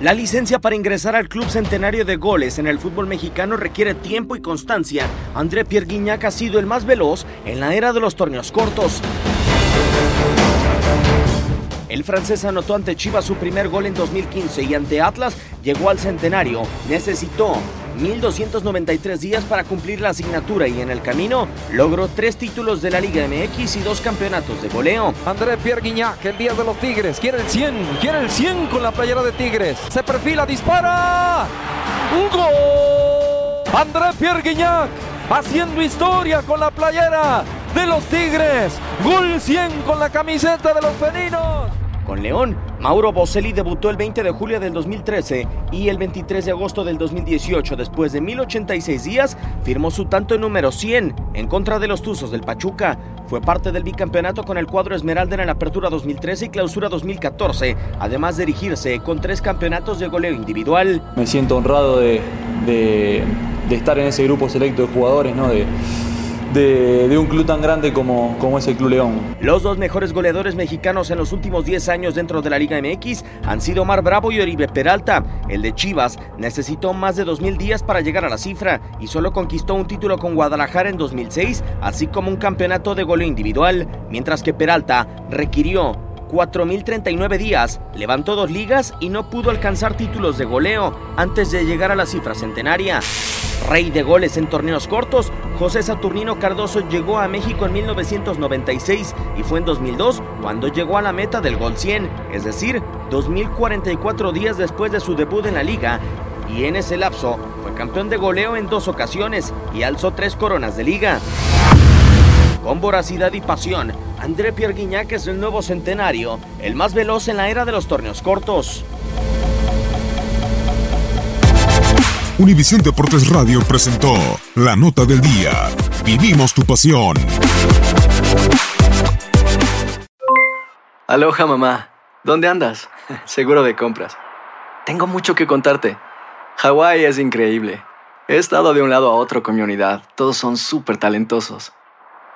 La licencia para ingresar al Club Centenario de Goles en el fútbol mexicano requiere tiempo y constancia. André Pierre Guignac ha sido el más veloz en la era de los torneos cortos. El francés anotó ante Chivas su primer gol en 2015 y ante Atlas llegó al centenario. Necesitó 1.293 días para cumplir la asignatura y en el camino logró tres títulos de la Liga MX y dos campeonatos de goleo. André Pierre Guignac, el día de los Tigres, quiere el 100, quiere el 100 con la playera de Tigres. Se perfila, dispara. ¡Un gol! André Pierre Guignac haciendo historia con la playera de los Tigres. Gol 100 con la camiseta de los felinos. Con León, Mauro Boselli debutó el 20 de julio del 2013 y el 23 de agosto del 2018, después de 1086 días, firmó su tanto número 100 en contra de los Tuzos del Pachuca. Fue parte del bicampeonato con el cuadro Esmeralda en la Apertura 2013 y Clausura 2014, además de erigirse con tres campeonatos de goleo individual. Me siento honrado de, de, de estar en ese grupo selecto de jugadores, ¿no? De, de, un club tan grande como, como Club León. Los dos mejores goleadores mexicanos en los últimos 10 años dentro de la Liga MX han sido Mar Bravo y Oribe Peralta. El de Chivas necesitó más de 2.000 días para llegar a la cifra y solo conquistó un título con Guadalajara en 2006, así como un campeonato de goleo individual, mientras que Peralta requirió 4.039 días, levantó dos ligas y no pudo alcanzar títulos de goleo antes de llegar a la cifra centenaria. Rey de goles en torneos cortos, José Saturnino Cardoso llegó a México en 1996 y fue en 2002 cuando llegó a la meta del gol 100, es decir, 2044 días después de su debut en la liga. Y en ese lapso fue campeón de goleo en dos ocasiones y alzó tres coronas de liga. Con voracidad y pasión, André Pierre Guignac es el nuevo centenario, el más veloz en la era de los torneos cortos. Univisión Deportes Radio presentó la nota del día. Vivimos tu pasión. Aloha mamá, ¿dónde andas? Seguro de compras. Tengo mucho que contarte. Hawái es increíble. He estado de un lado a otro con mi unidad. Todos son súper talentosos.